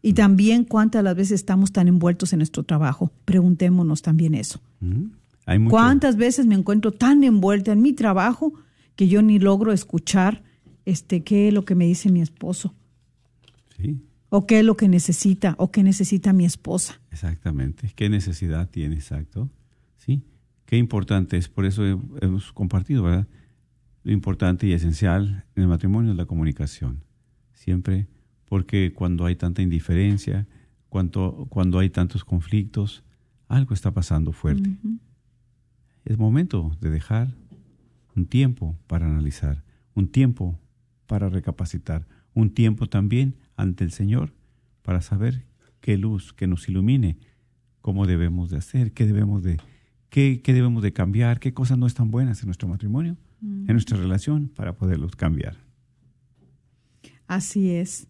y también cuántas las veces estamos tan envueltos en nuestro trabajo. Preguntémonos también eso.
Ujú. Hay mucho-
¿Cuántas veces me encuentro tan envuelta en mi trabajo que yo ni logro escuchar este qué es lo que me dice mi esposo
Sí,
o qué es lo que necesita o qué necesita mi esposa?
exactamente. ¿Qué necesidad tiene? Exacto. Sí. Qué importante es. Por eso he- hemos compartido, ¿verdad? Lo importante y esencial en el matrimonio es la comunicación. Siempre, porque cuando hay tanta indiferencia, cuando, cuando hay tantos conflictos, algo está pasando fuerte. Es momento de dejar un tiempo para analizar, un tiempo para recapacitar, un tiempo también ante el Señor para saber qué luz que nos ilumine, cómo debemos de hacer, qué debemos de, qué, qué debemos de cambiar, qué cosas no están buenas en nuestro matrimonio, en nuestra relación, para poderlos cambiar.
Así es.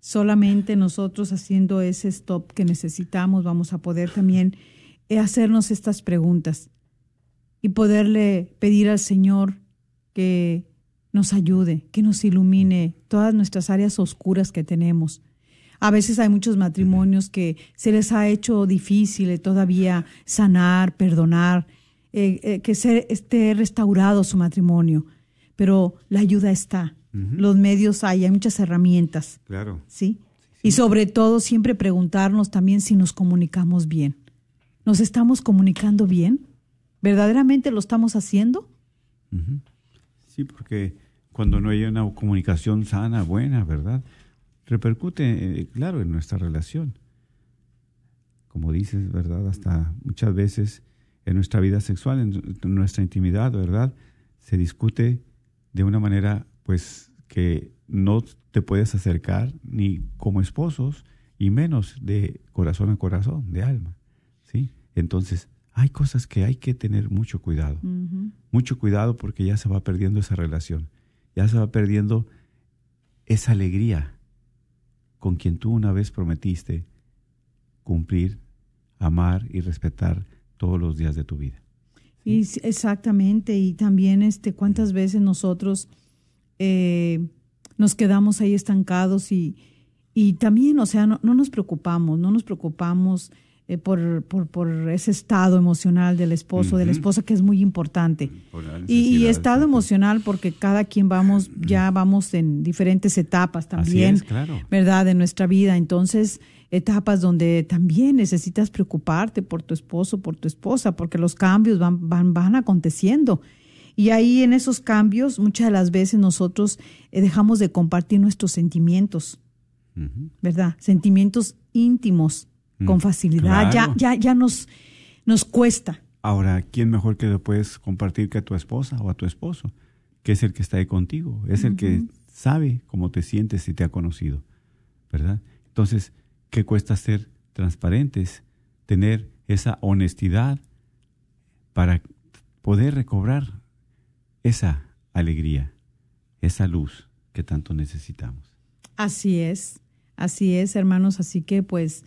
Solamente nosotros haciendo ese stop que necesitamos vamos a poder también eh, hacernos estas preguntas y poderle pedir al Señor que nos ayude, que nos ilumine todas nuestras áreas oscuras que tenemos. A veces hay muchos matrimonios que se les ha hecho difícil todavía sanar, perdonar, eh, eh, que se, esté restaurado su matrimonio, pero la ayuda está. Los medios hay, hay muchas herramientas.
Claro.
¿sí? Y sobre todo siempre preguntarnos también si nos comunicamos bien. ¿Nos estamos comunicando bien? ¿Verdaderamente lo estamos haciendo?
Sí, porque cuando no hay una comunicación sana, buena, ¿verdad? Repercute, eh, claro, en nuestra relación. Como dices, ¿verdad? Hasta muchas veces en nuestra vida sexual, en nuestra intimidad, ¿verdad? Se discute de una manera, pues, que no te puedes acercar ni como esposos y menos de corazón a corazón, de alma, ¿sí? Entonces, hay cosas que hay que tener mucho cuidado mucho cuidado porque ya se va perdiendo esa relación, ya se va perdiendo esa alegría con quien tú una vez prometiste cumplir, amar y respetar todos los días de tu vida.
Y exactamente, y también este, cuántas veces nosotros eh, nos quedamos ahí estancados y, y también, o sea, no, no nos preocupamos, no nos preocupamos eh, por, por, por ese estado emocional del esposo, de la esposa, que es muy importante. Y, estado emocional porque cada quien vamos, ya vamos en diferentes etapas también.
es, claro.
¿verdad? De nuestra vida. Entonces, etapas donde también necesitas preocuparte por tu esposo, por tu esposa, porque los cambios van, van, van aconteciendo. Y ahí en esos cambios, muchas de las veces nosotros eh, dejamos de compartir nuestros sentimientos. ¿verdad? Sentimientos íntimos con
Mm,
facilidad.
claro.
Ya, ya, ya nos, nos cuesta.
Ahora, ¿quién mejor que lo puedes compartir que a tu esposa o a tu esposo? Que es el que está ahí contigo, es el que sabe cómo te sientes y te ha conocido, ¿verdad? Entonces, ¿qué cuesta ser transparentes, tener esa honestidad para poder recobrar esa alegría, esa luz que tanto necesitamos?
Así es, así es, hermanos. Así que pues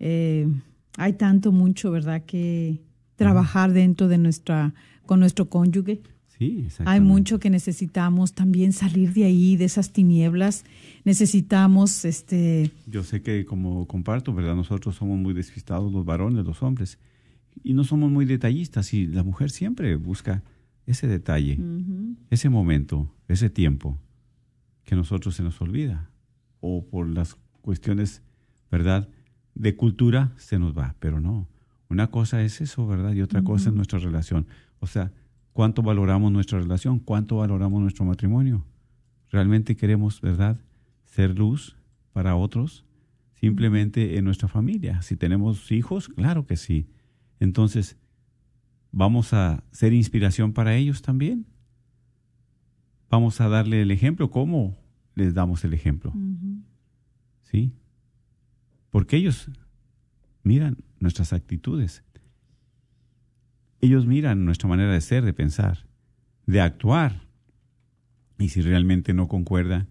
eh, hay tanto, mucho, ¿verdad? Que trabajar dentro de nuestra, con nuestro cónyuge.
Sí,
Hay mucho que necesitamos también salir de ahí, de esas tinieblas. Necesitamos, este,
Yo sé que como comparto, ¿verdad? Nosotros somos muy despistados los varones, los hombres, y no somos muy detallistas y la mujer siempre busca ese detalle, ese momento, ese tiempo que a nosotros se nos olvida o por las cuestiones, ¿verdad? De cultura se nos va, pero no. Una cosa es eso, ¿verdad? Y otra cosa es nuestra relación. O sea, ¿cuánto valoramos nuestra relación? ¿Cuánto valoramos nuestro matrimonio? ¿Realmente queremos, verdad, ser luz para otros? Simplemente en nuestra familia. Si tenemos hijos, claro que sí. Entonces, ¿vamos a ser inspiración para ellos también? ¿Vamos a darle el ejemplo? ¿Cómo les damos el ejemplo? ¿Sí? Porque ellos miran nuestras actitudes. Ellos miran nuestra manera de ser, de pensar, de actuar. Y si realmente no concuerda,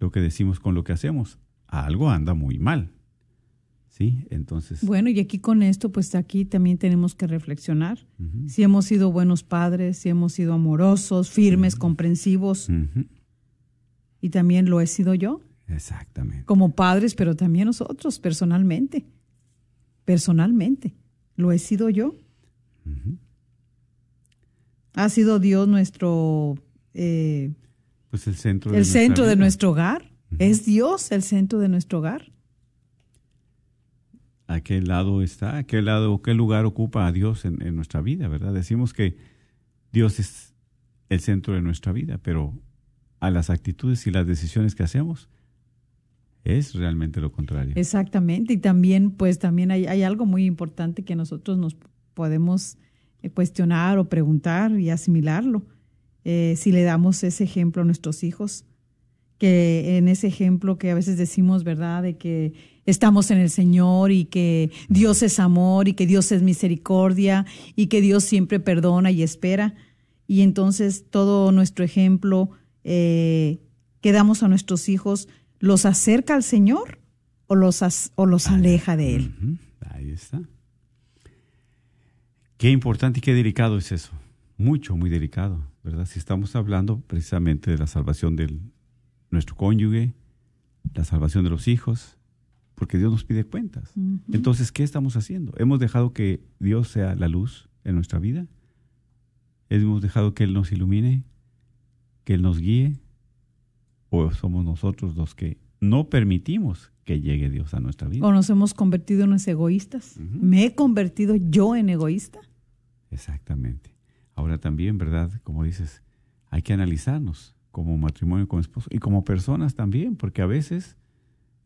lo que decimos con lo que hacemos. Algo anda muy mal. ¿Sí? Entonces.
Bueno, y aquí con esto, pues aquí también tenemos que reflexionar. Si hemos sido buenos padres, si hemos sido amorosos, firmes, comprensivos, y también lo he sido yo,
Exactamente.
como padres, pero también nosotros, personalmente. Personalmente, lo he sido yo. Ha sido Dios nuestro, eh,
Pues el centro
el centro de nuestro hogar. Es Dios el centro de nuestro hogar.
¿A qué lado está? ¿A qué lado, qué lugar ocupa a Dios en, en nuestra vida, verdad? Decimos que Dios es el centro de nuestra vida, pero a las actitudes y las decisiones que hacemos es realmente lo contrario.
Exactamente, y también, pues también hay, algo muy importante que nosotros nos podemos eh, cuestionar o preguntar y asimilarlo. Eh, si le damos ese ejemplo a nuestros hijos, que en ese ejemplo que a veces decimos, ¿verdad?, de que estamos en el Señor y que Dios es amor y que Dios es misericordia y que Dios siempre perdona y espera. Y entonces todo nuestro ejemplo eh, que damos a nuestros hijos los acerca al Señor o los, o los aleja de Él.
Ahí está. Qué importante y qué delicado es eso. Mucho, muy delicado, ¿verdad? Si estamos hablando precisamente de la salvación de nuestro cónyuge, la salvación de los hijos, porque Dios nos pide cuentas. Entonces, ¿qué estamos haciendo? ¿Hemos dejado que Dios sea la luz en nuestra vida? ¿Hemos dejado que Él nos ilumine? ¿Que Él nos guíe? ¿O somos nosotros los que no permitimos que llegue Dios a nuestra vida?
O nos hemos convertido en egoístas. ¿Me he convertido yo en egoísta?
Exactamente. Ahora también, ¿verdad? Como dices, hay que analizarnos como matrimonio, como esposo y como personas también, porque a veces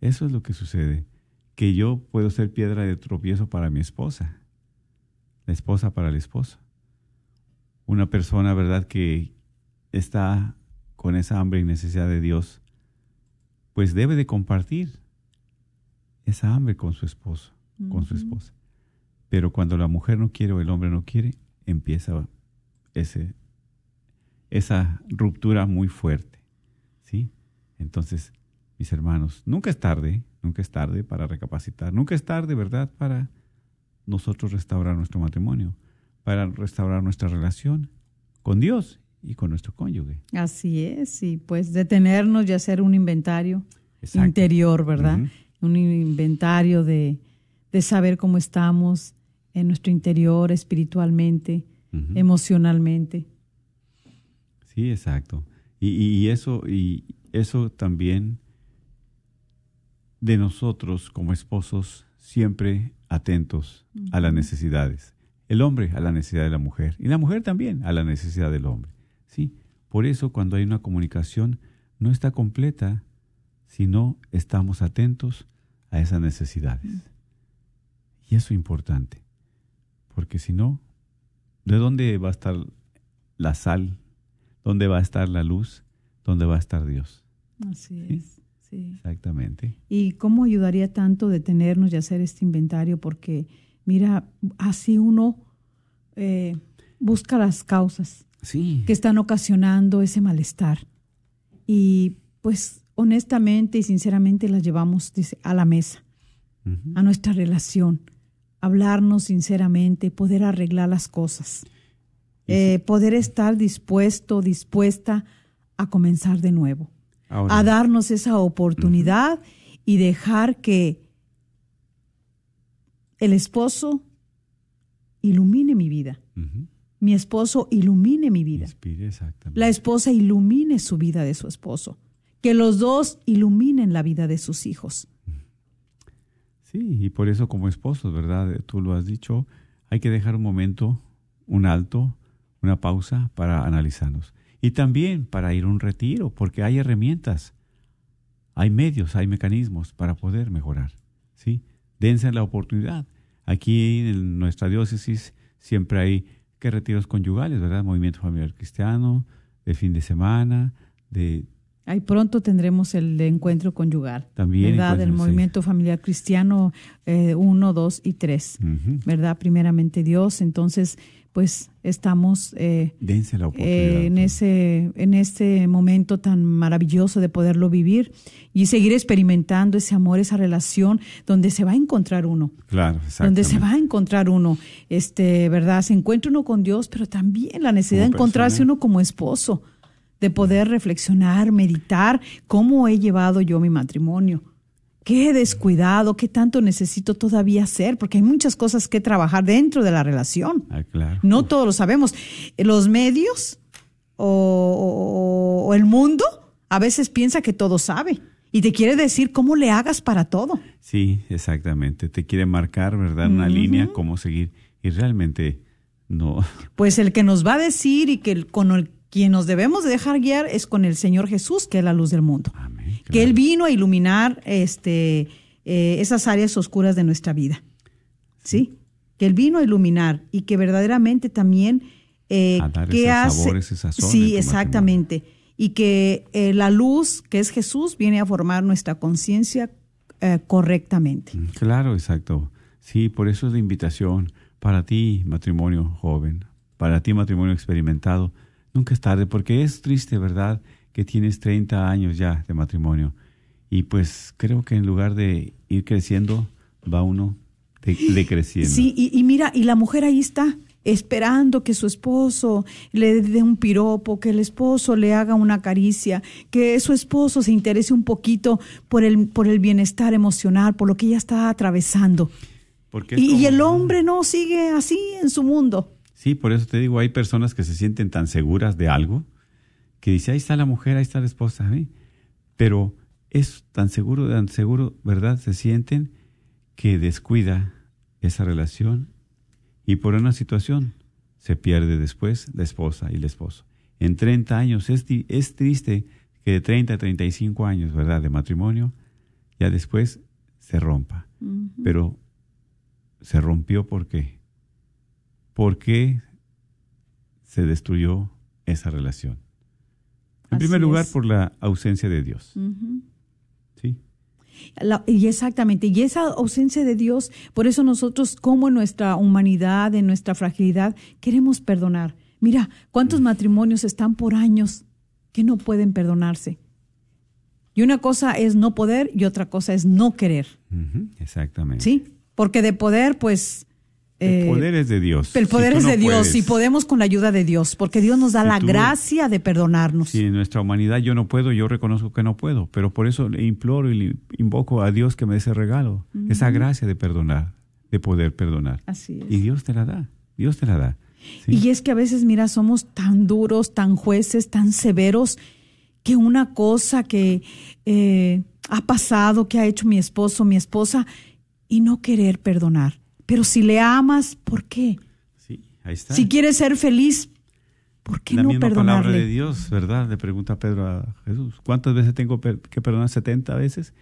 eso es lo que sucede, que yo puedo ser piedra de tropiezo para mi esposa, la esposa para el esposo. Una persona, ¿verdad?, que está con esa hambre y necesidad de Dios, pues debe de compartir esa hambre con su esposo, con su esposa. Pero cuando la mujer no quiere o el hombre no quiere, empieza ese, esa ruptura muy fuerte. ¿Sí? Entonces, mis hermanos, nunca es tarde, nunca es tarde para recapacitar, nunca es tarde, ¿verdad?, para nosotros restaurar nuestro matrimonio, para restaurar nuestra relación con Dios y con nuestro cónyuge.
Así es, y pues detenernos y hacer un inventario
Exacto.
interior, ¿verdad? Un inventario de, de saber cómo estamos en nuestro interior espiritualmente, emocionalmente.
Sí, exacto. Y, y- y eso, y eso también de nosotros como esposos siempre atentos a las necesidades. El hombre a la necesidad de la mujer y la mujer también a la necesidad del hombre. Sí, por eso cuando hay una comunicación no está completa si no estamos atentos a esas necesidades. Y eso es importante, porque si no, ¿de dónde va a estar la sal? ¿Dónde va a estar la luz? ¿Dónde va a estar Dios?
Así
Sí.
es, sí.
Exactamente.
¿Y cómo ayudaría tanto detenernos y hacer este inventario? Porque, mira, así uno eh, busca las causas
Sí.
que están ocasionando ese malestar. Y pues honestamente y sinceramente las llevamos dice, a la mesa, a nuestra relación, hablarnos sinceramente, poder arreglar las cosas, eh, poder estar dispuesto, dispuesta a comenzar de nuevo.
Ahora,
a darnos esa oportunidad y dejar que el esposo ilumine mi vida. Mi esposo ilumine mi vida,
Inspire, exactamente.
la esposa ilumine su vida de su esposo, que los dos iluminen la vida de sus hijos.
Sí, y por eso como esposos, ¿verdad? Tú lo has dicho, hay que dejar un momento, un alto, una pausa para analizarnos. Y también para ir a un retiro, porque hay herramientas, hay medios, hay mecanismos para poder mejorar. ¿sí? Dense la oportunidad. Aquí en nuestra diócesis siempre hay que retiros conyugales, ¿verdad? Movimiento familiar cristiano, de fin de semana, de
Ahí pronto tendremos el encuentro conyugal,
También
¿verdad?
encuentro,
El
sí.
movimiento familiar cristiano 1, 2 y 3.
Ujú.
¿verdad? Primeramente Dios. Entonces, pues estamos eh,
la
eh, en ese en este momento tan maravilloso de poderlo vivir y seguir experimentando ese amor, esa relación donde se va a encontrar uno.
Claro,
donde se va a encontrar uno, este, ¿verdad? Se encuentra uno con Dios, pero también la necesidad de encontrarse
persona.
uno como esposo, de poder reflexionar, meditar cómo he llevado yo mi matrimonio. ¿Qué he descuidado? ¿Qué tanto necesito todavía hacer? Porque hay muchas cosas que trabajar dentro de la relación.
Ah, claro.
No todos lo sabemos. Los medios o, o- o el mundo a veces piensa que todo sabe y te quiere decir cómo le hagas para todo.
Sí, exactamente. Te quiere marcar, ¿verdad? Una línea, cómo seguir. Y realmente no.
Pues el que nos va a decir y que el- con el quien nos debemos de dejar guiar es con el Señor Jesús, que es la luz del mundo.
Amén.
Que. Él vino a iluminar este, eh, esas áreas oscuras de nuestra vida. ¿Sí? Que Él vino a iluminar y que verdaderamente también... eh,
A dar
¿qué
esos
hace?
sabores, sazón
Sí, exactamente. Y que eh, la luz, que es Jesús, viene a formar nuestra conciencia eh, correctamente.
Claro, exacto. Sí, por eso es la invitación para ti, matrimonio joven, para ti, matrimonio experimentado. Nunca es tarde, porque es triste, ¿verdad?, que tienes 30 años ya de matrimonio. Y pues creo que en lugar de ir creciendo, va uno de- decreciendo.
Sí, y, y mira, y la mujer ahí está, esperando que su esposo le dé un piropo, que el esposo le haga una caricia, que su esposo se interese un poquito por el, por el bienestar emocional, por lo que ella está atravesando.
Porque
Y, el hombre no sigue así en su mundo.
Sí, por eso te digo, hay personas que se sienten tan seguras de algo que dice, ahí está la mujer, ahí está la esposa, ¿eh? pero es tan seguro, tan seguro, ¿verdad? Se sienten que descuida esa relación y por una situación se pierde después la esposa y el esposo. En 30 años es, es triste que de 30 a 35 años, ¿verdad? De matrimonio, ya después se rompa. Pero se rompió ¿por qué? ¿Por qué se destruyó esa relación? En
Así
primer lugar,
es.
por la ausencia de Dios. ¿Sí?
La- y exactamente, y esa ausencia de Dios, por eso nosotros, como en nuestra humanidad, en nuestra fragilidad, queremos perdonar. Mira, cuántos matrimonios están por años que no pueden perdonarse. Y una cosa es no poder y otra cosa es no querer,
exactamente.
¿sí? Porque de poder, pues...
El
eh,
poder es de Dios.
el poder es
no
de Dios
puedes,
y podemos con la ayuda de Dios, porque Dios nos da
Si
la
tú-
gracia de perdonarnos.
Si en nuestra humanidad yo no puedo, yo reconozco que no puedo, pero por eso le imploro y le invoco a Dios que me dé ese regalo, esa gracia de perdonar, de poder perdonar.
Así es.
Y Dios te la da, Dios te la da. ¿sí?
Y es que a veces, mira, somos tan duros, tan jueces, tan severos, que una cosa que eh, ha pasado, que ha hecho mi esposo, mi esposa, y no querer perdonar. Pero si le amas, ¿por qué?
Sí, ahí está.
Si quieres ser feliz, ¿por qué
la
no
misma palabra de
perdonarle?
Dios, ¿verdad? Le pregunta Pedro a Jesús, ¿cuántas veces tengo que perdonar? ¿70 veces?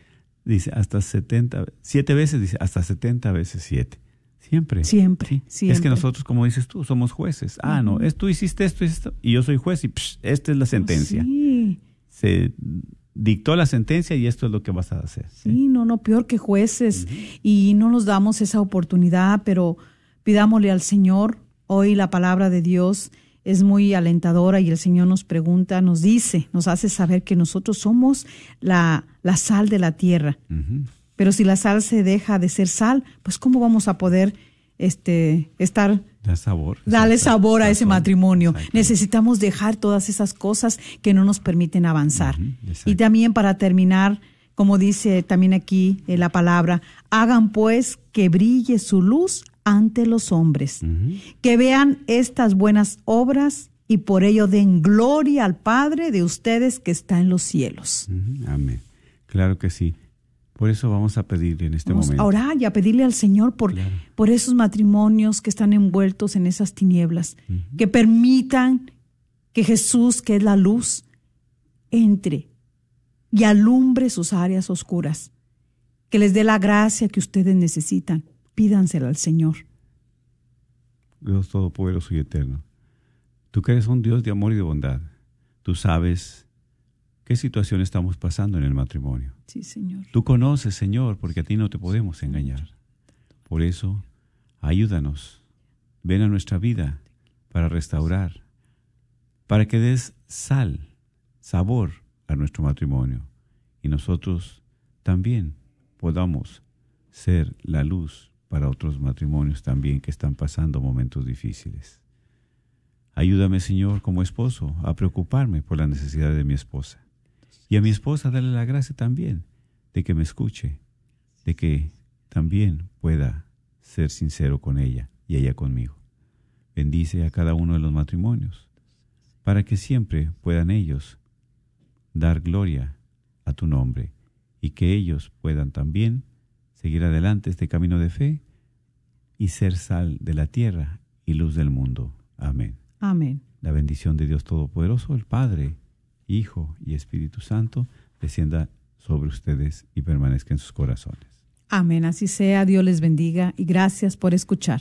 Dice, hasta 70, siete veces, dice, hasta 70 veces siete. Siempre.
Siempre,
Sí.
siempre.
Es que nosotros, como dices tú, somos jueces. Ah, no, es, tú hiciste esto, esto, y yo soy juez y psh, esta es la sentencia.
Sí,
Se dictó la sentencia y esto es lo que vas a hacer. ¿sí?
sí, no, no, peor que jueces. Y no nos damos esa oportunidad, pero pidámosle al Señor. Hoy la palabra de Dios es muy alentadora y el Señor nos pregunta, nos dice, nos hace saber que nosotros somos la, la sal de la tierra. Pero si la sal se deja de ser sal, pues ¿cómo vamos a poder este, estar
Da sabor.
Dale sabor a ese matrimonio. Necesitamos dejar todas esas cosas que no nos permiten avanzar. Y también para terminar, como dice también aquí eh, la palabra, hagan pues que brille su luz ante los hombres, que vean estas buenas obras y por ello den gloria al Padre de ustedes que está en los cielos.
Amén. Claro que sí. Por eso vamos a pedirle en este
Vamos
momento.
a orar y a pedirle al Señor por,
Claro.
por esos matrimonios que están envueltos en esas tinieblas, que permitan que Jesús, que es la luz, entre y alumbre sus áreas oscuras, que les dé la gracia que ustedes necesitan. Pídansela al Señor.
Dios Todopoderoso y Eterno. Tú que eres un Dios de amor y de bondad. Tú sabes qué situación estamos pasando en el matrimonio. Tú conoces, Señor, porque a ti no te podemos engañar. Por eso, ayúdanos. Ven a nuestra vida. para restaurar, para que des sal, sabor a nuestro matrimonio y nosotros también podamos ser la luz para otros matrimonios también que están pasando momentos difíciles. Ayúdame, Señor, como esposo, a preocuparme por la necesidad de mi esposa. Y a mi esposa darle la gracia también de que me escuche, de que también pueda ser sincero con ella y ella conmigo. Bendice a cada uno de los matrimonios, para que siempre puedan ellos dar gloria a tu nombre y que ellos puedan también seguir adelante este camino de fe y ser sal de la tierra y luz del mundo. Amén.
Amén.
La bendición de Dios Todopoderoso, el Padre, Hijo y Espíritu Santo, descienda sobre ustedes y permanezca en sus corazones.
Amén. Así sea. Dios les bendiga y gracias por escuchar.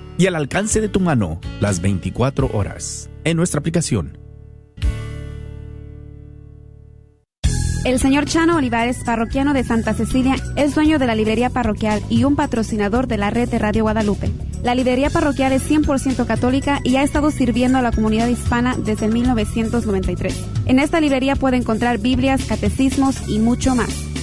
y al alcance de tu mano las 24 horas en nuestra aplicación.
El señor Chano Olivares, parroquiano de Santa Cecilia, es dueño de la librería parroquial y un patrocinador de la red de Radio Guadalupe. La librería parroquial es 100% católica y ha estado sirviendo a la comunidad hispana desde 1993. En esta librería puede encontrar Biblias, catecismos y mucho más.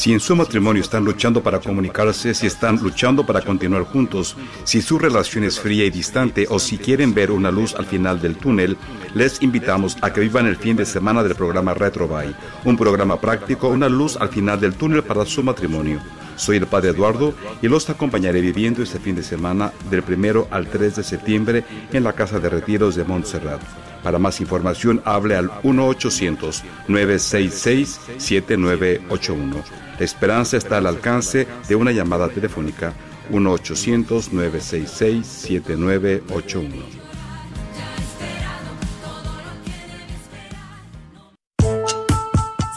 Si en su matrimonio están luchando para comunicarse, si están luchando para continuar juntos, si su relación es fría y distante o si quieren ver una luz al final del túnel, les invitamos a que vivan el fin de semana del programa Retrobay, un programa práctico, una luz al final del túnel para su matrimonio. Soy el Padre Eduardo y los acompañaré viviendo este fin de semana del primero al 3 de septiembre en la Casa de Retiros de Montserrat. Para más información, hable al 1-800-966-7981. La esperanza está al alcance de una llamada telefónica 1-800-966-7981.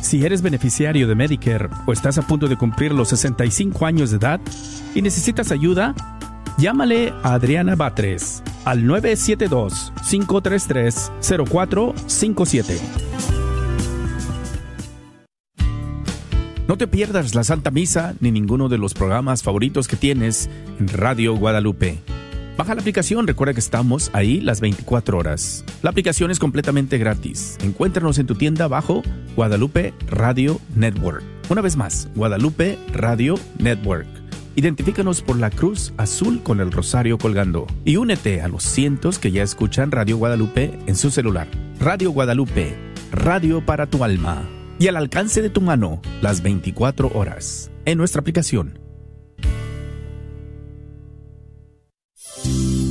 Si eres beneficiario de Medicare o estás a punto de cumplir los 65 años de edad y necesitas ayuda, llámale a Adriana Batres al 972-533-0457. No te pierdas la Santa Misa ni ninguno de los programas favoritos que tienes en Radio Guadalupe. Baja la aplicación, recuerda que estamos ahí las 24 horas. La aplicación es completamente gratis. Encuéntranos en tu tienda bajo Guadalupe Radio Network. Una vez más, Guadalupe Radio Network. Identifícanos por la cruz azul con el rosario colgando y únete a los cientos que ya escuchan Radio Guadalupe en su celular. Radio Guadalupe, radio para tu alma y al alcance de tu mano las 24 horas en nuestra aplicación.